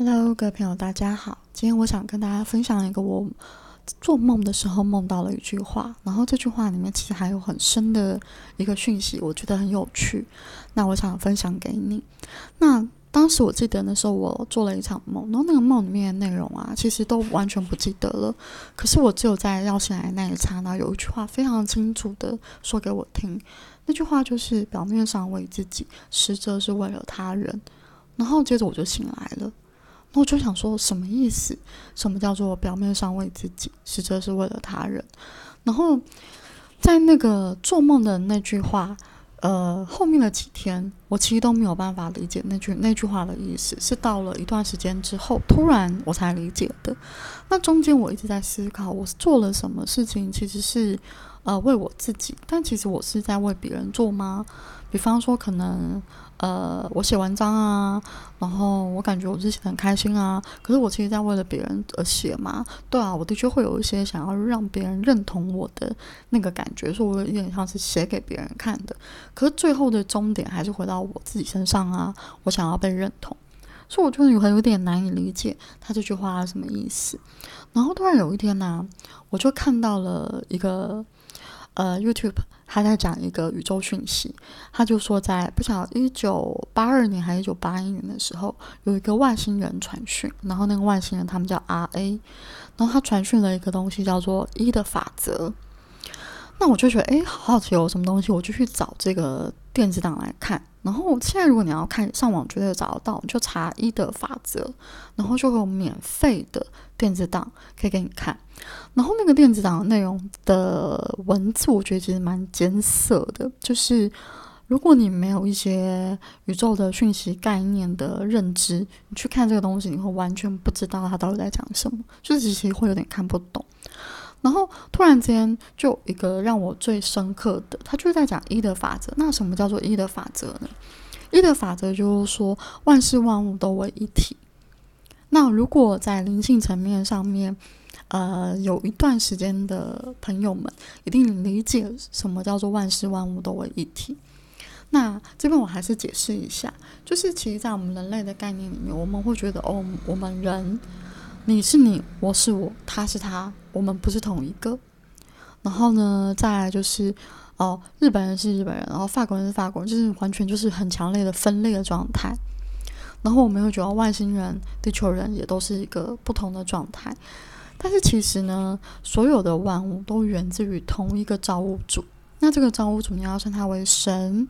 Hello，各位朋友，大家好。今天我想跟大家分享一个我做梦的时候梦到了一句话，然后这句话里面其实还有很深的一个讯息，我觉得很有趣。那我想分享给你。那当时我记得那时候我做了一场梦，然后那个梦里面的内容啊，其实都完全不记得了。可是我只有在要醒来那一刹那，有一句话非常清楚的说给我听。那句话就是表面上为自己，实则是为了他人。然后接着我就醒来了。我就想说，什么意思？什么叫做表面上为自己，实则是为了他人？然后在那个做梦的那句话，呃，后面的几天，我其实都没有办法理解那句那句话的意思，是到了一段时间之后，突然我才理解的。那中间我一直在思考，我做了什么事情，其实是呃为我自己，但其实我是在为别人做吗？比方说，可能。呃，我写文章啊，然后我感觉我自己很开心啊。可是我其实在为了别人而写嘛，对啊，我的确会有一些想要让别人认同我的那个感觉，所以我有点像是写给别人看的。可是最后的终点还是回到我自己身上啊，我想要被认同，所以我就有很有点难以理解他这句话什么意思。然后突然有一天呢，我就看到了一个。呃，YouTube 他在讲一个宇宙讯息，他就说在不晓得一九八二年还是一九八一年的时候，有一个外星人传讯，然后那个外星人他们叫 RA，然后他传讯了一个东西叫做一的法则。那我就觉得，哎，好好奇有什么东西，我就去找这个电子档来看。然后现在如果你要看上网，绝对找得到，就查一的法则，然后就会有免费的电子档可以给你看。然后那个电子档内容的文字，我觉得其实蛮艰涩的。就是如果你没有一些宇宙的讯息概念的认知，你去看这个东西，你会完全不知道它到底在讲什么，就是其实会有点看不懂。然后突然间，就一个让我最深刻的，他就是在讲一的法则。那什么叫做一的法则呢？一的法则就是说，万事万物都为一体。那如果在灵性层面上面，呃，有一段时间的朋友们一定理解什么叫做万事万物都为一体。那这边我还是解释一下，就是其实，在我们人类的概念里面，我们会觉得，哦，我们人，你是你，我是我，他是他，我们不是同一个。然后呢，再来就是，哦，日本人是日本人，然后法国人是法国人，就是完全就是很强烈的分裂的状态。然后我们会觉得外星人、地球人也都是一个不同的状态。但是其实呢，所有的万物都源自于同一个造物主。那这个造物主你要称他为神，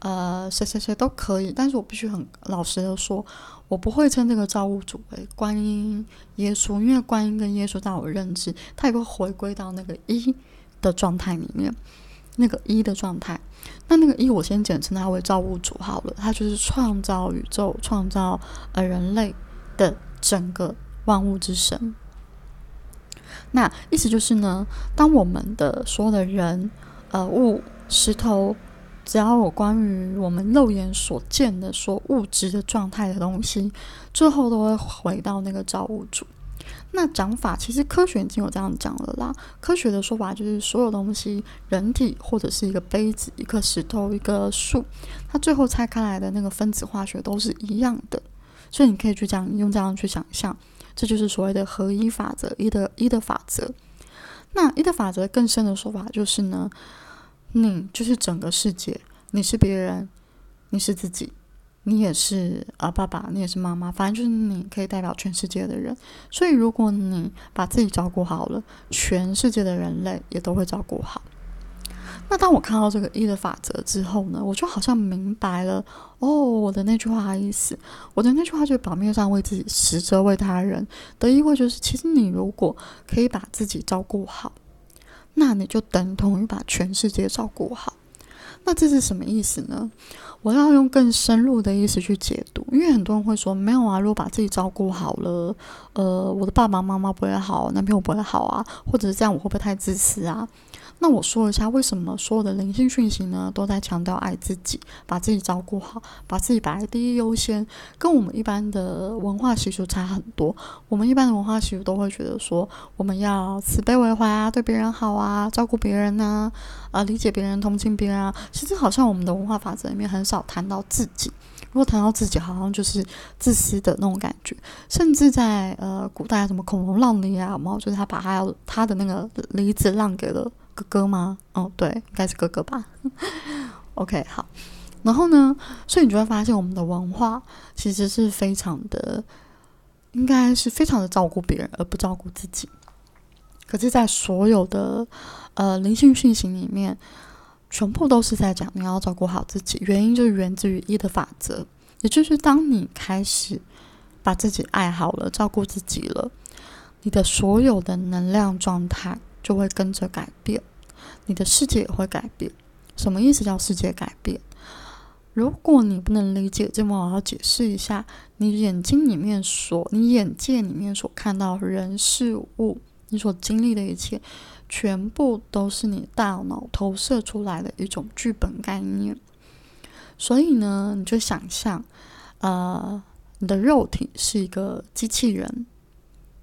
呃，谁谁谁都可以。但是我必须很老实的说，我不会称这个造物主为观音、耶稣，因为观音跟耶稣在我认知，它也会回归到那个一的状态里面，那个一的状态。那那个一，我先简称它为造物主好了，它就是创造宇宙、创造呃人类的整个万物之神。那意思就是呢，当我们的所有的人、呃物、石头，只要有关于我们肉眼所见的、所物质的状态的东西，最后都会回到那个造物主。那讲法其实科学已经有这样讲了啦。科学的说法就是，所有东西，人体或者是一个杯子、一颗石头、一个树，它最后拆开来的那个分子化学都是一样的。所以你可以去这样用这样去想象。这就是所谓的合一法则，一的一的法则。那一的法则更深的说法就是呢，你就是整个世界，你是别人，你是自己，你也是啊爸爸，你也是妈妈，反正就是你可以代表全世界的人。所以如果你把自己照顾好了，全世界的人类也都会照顾好。那当我看到这个一的法则之后呢，我就好像明白了哦，我的那句话的意思。我的那句话就是表面上为自己，实则为他人的意味就是，其实你如果可以把自己照顾好，那你就等同于把全世界照顾好。那这是什么意思呢？我要用更深入的意思去解读，因为很多人会说，没有啊，如果把自己照顾好了，呃，我的爸爸妈妈不会好，男朋友不会好啊，或者是这样，我会不会太自私啊？那我说一下，为什么所有的灵性讯息呢，都在强调爱自己，把自己照顾好，把自己摆在第一优先，跟我们一般的文化习俗差很多。我们一般的文化习俗都会觉得说，我们要慈悲为怀啊，对别人好啊，照顾别人呐，啊，理解别人，同情别人啊。其实好像我们的文化法则里面很少谈到自己，如果谈到自己，好像就是自私的那种感觉。甚至在呃古代，什么孔融让梨啊，然后就是他把他要他的那个梨子让给了哥哥吗？哦，对，应该是哥哥吧。OK，好。然后呢，所以你就会发现，我们的文化其实是非常的，应该是非常的照顾别人，而不照顾自己。可是，在所有的呃灵性讯息里面，全部都是在讲你要照顾好自己。原因就是源自于一的法则，也就是当你开始把自己爱好了、照顾自己了，你的所有的能量状态就会跟着改变，你的世界也会改变。什么意思？叫世界改变？如果你不能理解，这么我要解释一下：你眼睛里面所、你眼界里面所看到人事物。你所经历的一切，全部都是你大脑投射出来的一种剧本概念。所以呢，你就想象，呃，你的肉体是一个机器人，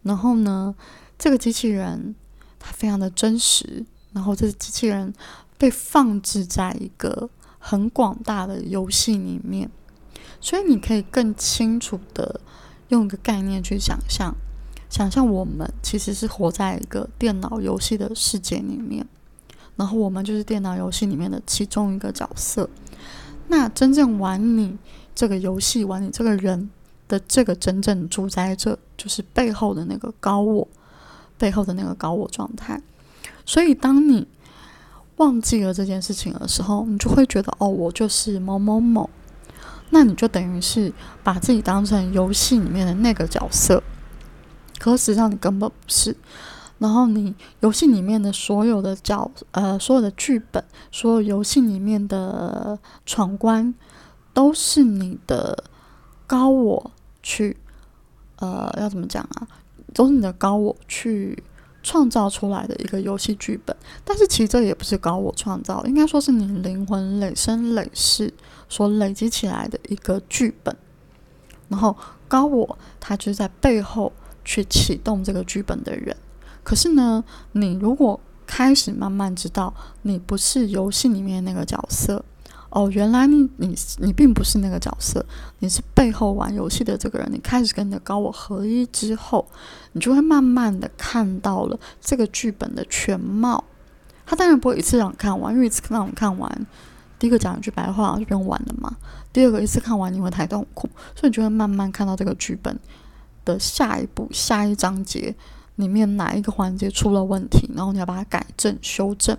然后呢，这个机器人它非常的真实，然后这个机器人被放置在一个很广大的游戏里面，所以你可以更清楚的用一个概念去想象。想象我们其实是活在一个电脑游戏的世界里面，然后我们就是电脑游戏里面的其中一个角色。那真正玩你这个游戏、玩你这个人的这个真正主宰者，就是背后的那个高我，背后的那个高我状态。所以，当你忘记了这件事情的时候，你就会觉得哦，我就是某某某。那你就等于是把自己当成游戏里面的那个角色。可实际上你根本不是，然后你游戏里面的所有的角呃所有的剧本，所有游戏里面的闯关，都是你的高我去呃要怎么讲啊？都是你的高我去创造出来的一个游戏剧本。但是其实这也不是高我创造，应该说是你灵魂累生累世所累积起来的一个剧本。然后高我他就是在背后。去启动这个剧本的人，可是呢，你如果开始慢慢知道你不是游戏里面那个角色，哦，原来你你你并不是那个角色，你是背后玩游戏的这个人。你开始跟你的高我合一之后，你就会慢慢的看到了这个剧本的全貌。他当然不会一次让你看完，因为一次让你看完，第一个讲一句白话就不用玩了嘛。第二个一次看完你会太痛苦，所以你就会慢慢看到这个剧本。的下一步、下一章节里面哪一个环节出了问题，然后你要把它改正、修正。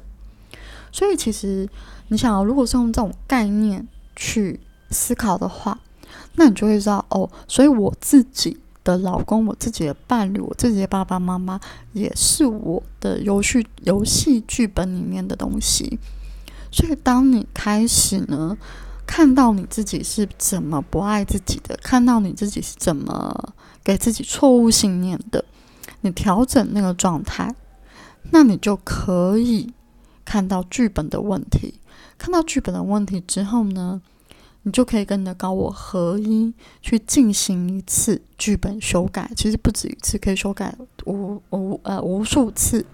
所以，其实你想，如果是用这种概念去思考的话，那你就会知道哦。所以，我自己的老公、我自己的伴侣、我自己的爸爸妈妈，也是我的游戏游戏剧本里面的东西。所以，当你开始呢，看到你自己是怎么不爱自己的，看到你自己是怎么。给自己错误信念的，你调整那个状态，那你就可以看到剧本的问题。看到剧本的问题之后呢，你就可以跟你的高我合一，去进行一次剧本修改。其实不止一次，可以修改无无呃无数次。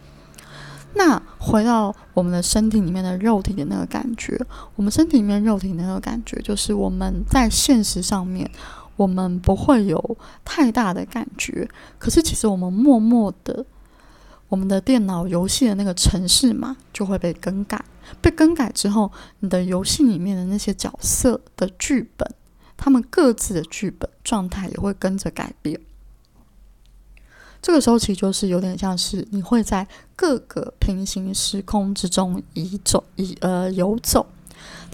那回到我们的身体里面的肉体的那个感觉，我们身体里面肉体的那个感觉，就是我们在现实上面。我们不会有太大的感觉，可是其实我们默默的，我们的电脑游戏的那个城市码就会被更改。被更改之后，你的游戏里面的那些角色的剧本，他们各自的剧本状态也会跟着改变。这个时候，其实就是有点像是你会在各个平行时空之中移走、移呃游走。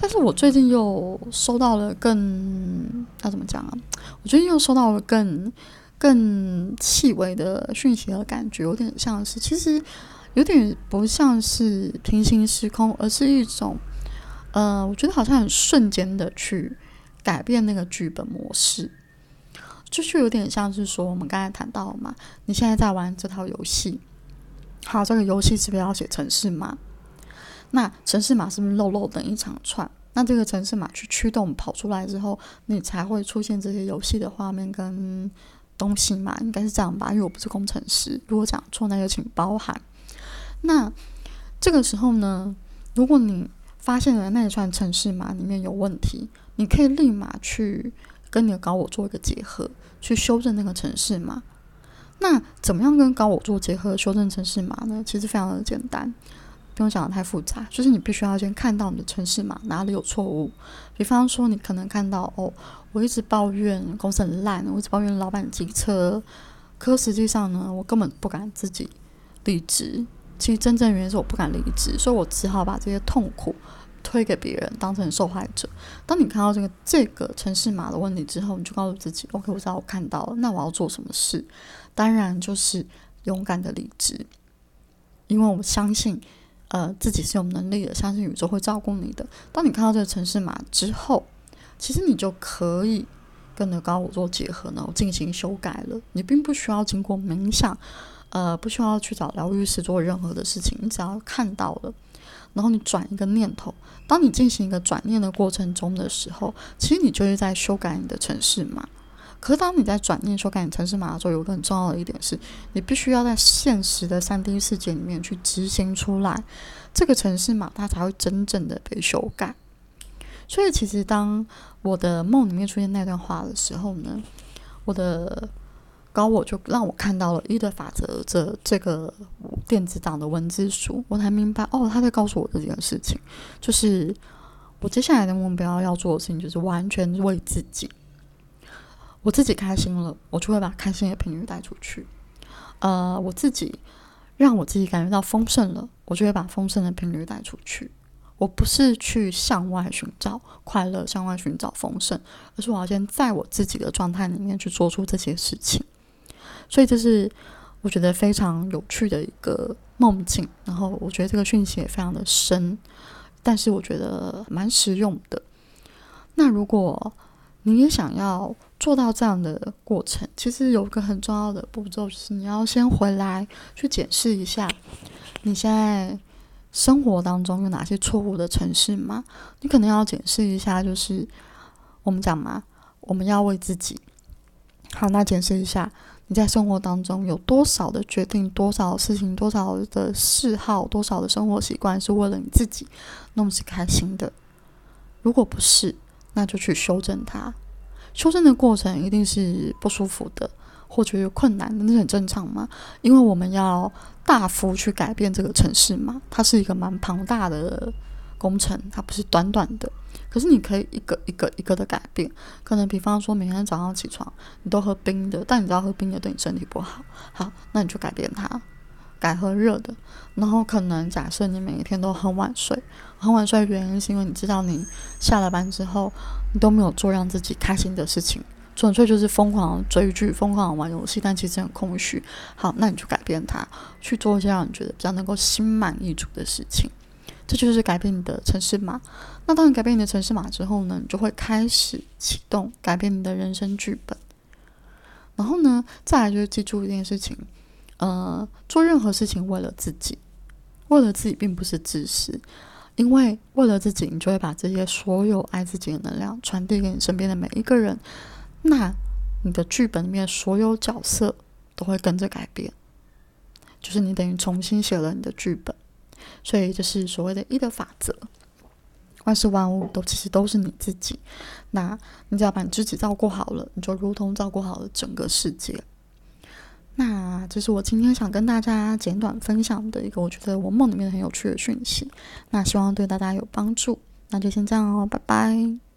但是我最近又收到了更要怎么讲啊？我最近又收到了更更细微的讯息和感觉，有点像是，其实有点不像是平行时空，而是一种，呃，我觉得好像很瞬间的去改变那个剧本模式，就是有点像是说，我们刚才谈到嘛，你现在在玩这套游戏，好，这个游戏是不是要写城市码？那城市码是不是漏漏等一长串？那这个城市码去驱动跑出来之后，你才会出现这些游戏的画面跟东西嘛？应该是这样吧？因为我不是工程师，如果讲错，那就请包涵。那这个时候呢，如果你发现了那一串城市码里面有问题，你可以立马去跟你的高我做一个结合，去修正那个城市码。那怎么样跟高我做结合，修正城市码呢？其实非常的简单，不用讲的太复杂，就是你必须要先看到你的城市码哪里有错误。比方说，你可能看到哦，我一直抱怨公司很烂，我一直抱怨老板机车，可实际上呢，我根本不敢自己离职。其实真正原因是我不敢离职，所以我只好把这些痛苦推给别人，当成受害者。当你看到这个这个城市码的问题之后，你就告诉自己：OK，我知道我看到了，那我要做什么事？当然就是勇敢的离职，因为我相信，呃，自己是有能力的，相信宇宙会照顾你的。当你看到这个城市码之后，其实你就可以跟着高我做结合呢，进行修改了。你并不需要经过冥想。呃，不需要去找疗愈师做任何的事情，你只要看到了，然后你转一个念头。当你进行一个转念的过程中的时候，其实你就是在修改你的城市码。可是当你在转念修改你城市码的时候，有个很重要的一点是，你必须要在现实的三 D 世界里面去执行出来，这个城市码它才会真正的被修改。所以，其实当我的梦里面出现那段话的时候呢，我的。高我就让我看到了一的法则这这个电子档的文字书，我才明白哦，他在告诉我这件事情，就是我接下来的目标要做的事情，就是完全为自己，我自己开心了，我就会把开心的频率带出去。呃，我自己让我自己感觉到丰盛了，我就会把丰盛的频率带出去。我不是去向外寻找快乐，向外寻找丰盛，而是我要先在我自己的状态里面去做出这些事情。所以这是我觉得非常有趣的一个梦境，然后我觉得这个讯息也非常的深，但是我觉得蛮实用的。那如果你也想要做到这样的过程，其实有一个很重要的步骤，就是你要先回来去检视一下你现在生活当中有哪些错误的城市吗？你可能要检视一下，就是我们讲嘛，我们要为自己好，那检视一下。你在生活当中有多少的决定，多少事情，多少的嗜好，多少的生活习惯是为了你自己，那么是开心的？如果不是，那就去修正它。修正的过程一定是不舒服的，或者有困难，那是很正常嘛。因为我们要大幅去改变这个城市嘛，它是一个蛮庞大的工程，它不是短短的。可是你可以一个一个一个的改变，可能比方说每天早上起床你都喝冰的，但你知道喝冰的对你身体不好，好，那你就改变它，改喝热的。然后可能假设你每一天都很晚睡，很晚睡的原因是因为你知道你下了班之后你都没有做让自己开心的事情，纯粹就是疯狂追剧、疯狂玩游戏，但其实很空虚。好，那你就改变它，去做一些让你觉得比较能够心满意足的事情。这就是改变你的城市码。那当你改变你的城市码之后呢，你就会开始启动改变你的人生剧本。然后呢，再来就是记住一件事情，呃，做任何事情为了自己，为了自己并不是自私，因为为了自己，你就会把这些所有爱自己的能量传递给你身边的每一个人。那你的剧本里面所有角色都会跟着改变，就是你等于重新写了你的剧本。所以，这是所谓的“一”的法则。万事万物都其实都是你自己。那你只要把你自己照顾好了，你就如同照顾好了整个世界。那这是我今天想跟大家简短分享的一个我觉得我梦里面很有趣的讯息。那希望对大家有帮助。那就先这样哦，拜拜。